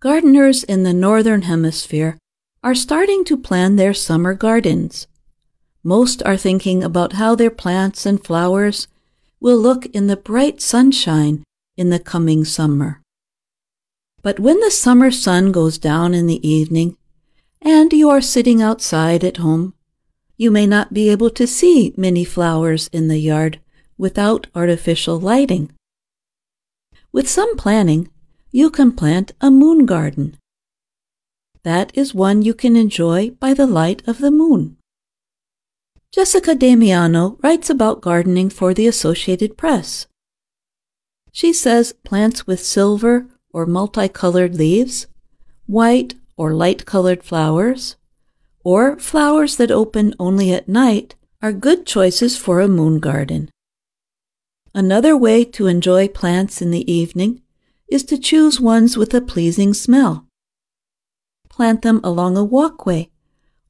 Gardeners in the Northern Hemisphere are starting to plan their summer gardens. Most are thinking about how their plants and flowers will look in the bright sunshine in the coming summer. But when the summer sun goes down in the evening and you are sitting outside at home, you may not be able to see many flowers in the yard without artificial lighting. With some planning, you can plant a moon garden. That is one you can enjoy by the light of the moon. Jessica Damiano writes about gardening for the Associated Press. She says plants with silver or multicolored leaves, white or light colored flowers, or flowers that open only at night are good choices for a moon garden. Another way to enjoy plants in the evening is to choose ones with a pleasing smell. Plant them along a walkway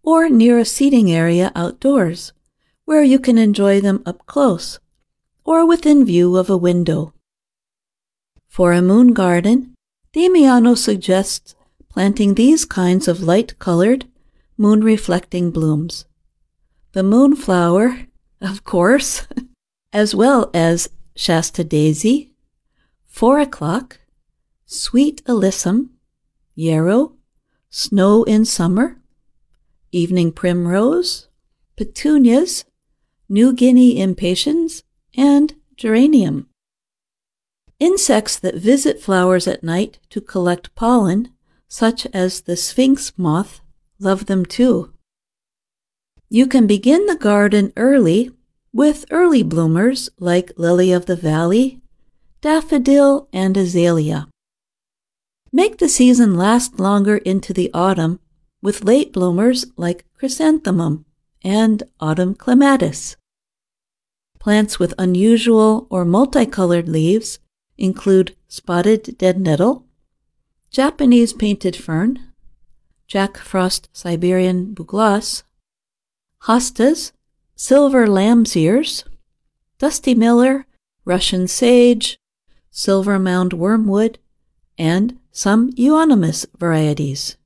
or near a seating area outdoors where you can enjoy them up close or within view of a window. For a moon garden, Damiano suggests planting these kinds of light colored, moon reflecting blooms. The moonflower, of course, as well as Shasta daisy, four o'clock, Sweet Alyssum, Yarrow, Snow in Summer, Evening Primrose, Petunias, New Guinea Impatiens, and Geranium. Insects that visit flowers at night to collect pollen, such as the sphinx moth, love them too. You can begin the garden early with early bloomers like lily of the valley, daffodil, and azalea. Make the season last longer into the autumn with late bloomers like chrysanthemum and autumn clematis. Plants with unusual or multicolored leaves include spotted dead nettle, Japanese painted fern, Jack Frost Siberian bugloss, hostas, silver lamb's ears, dusty miller, Russian sage, silver mound wormwood, and some euonymus varieties.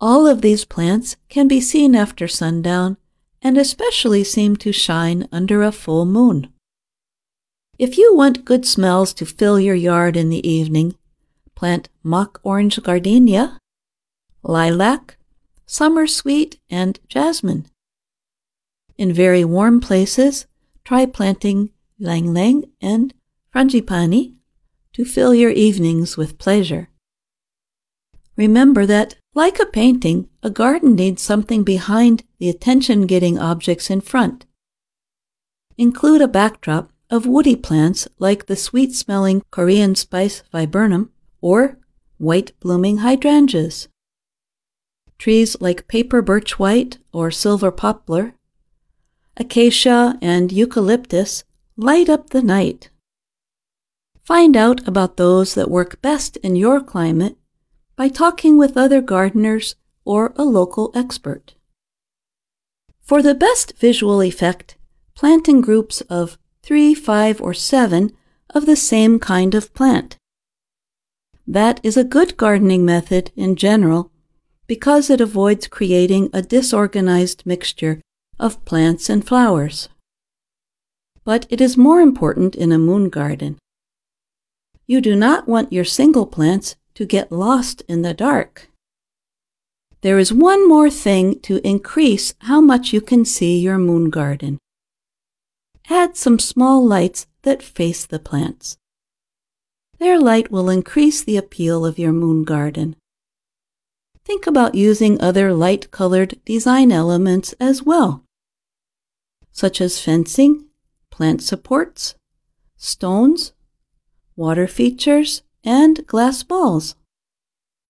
All of these plants can be seen after sundown and especially seem to shine under a full moon. If you want good smells to fill your yard in the evening, plant mock orange gardenia, lilac, summer sweet, and jasmine. In very warm places, try planting ylang ylang and frangipani to fill your evenings with pleasure. Remember that, like a painting, a garden needs something behind the attention getting objects in front. Include a backdrop of woody plants like the sweet smelling Korean spice viburnum or white blooming hydrangeas. Trees like paper birch white or silver poplar, acacia, and eucalyptus light up the night. Find out about those that work best in your climate by talking with other gardeners or a local expert. For the best visual effect, plant in groups of three, five, or seven of the same kind of plant. That is a good gardening method in general because it avoids creating a disorganized mixture of plants and flowers. But it is more important in a moon garden. You do not want your single plants to get lost in the dark. There is one more thing to increase how much you can see your moon garden. Add some small lights that face the plants. Their light will increase the appeal of your moon garden. Think about using other light colored design elements as well, such as fencing, plant supports, stones, water features, and glass balls.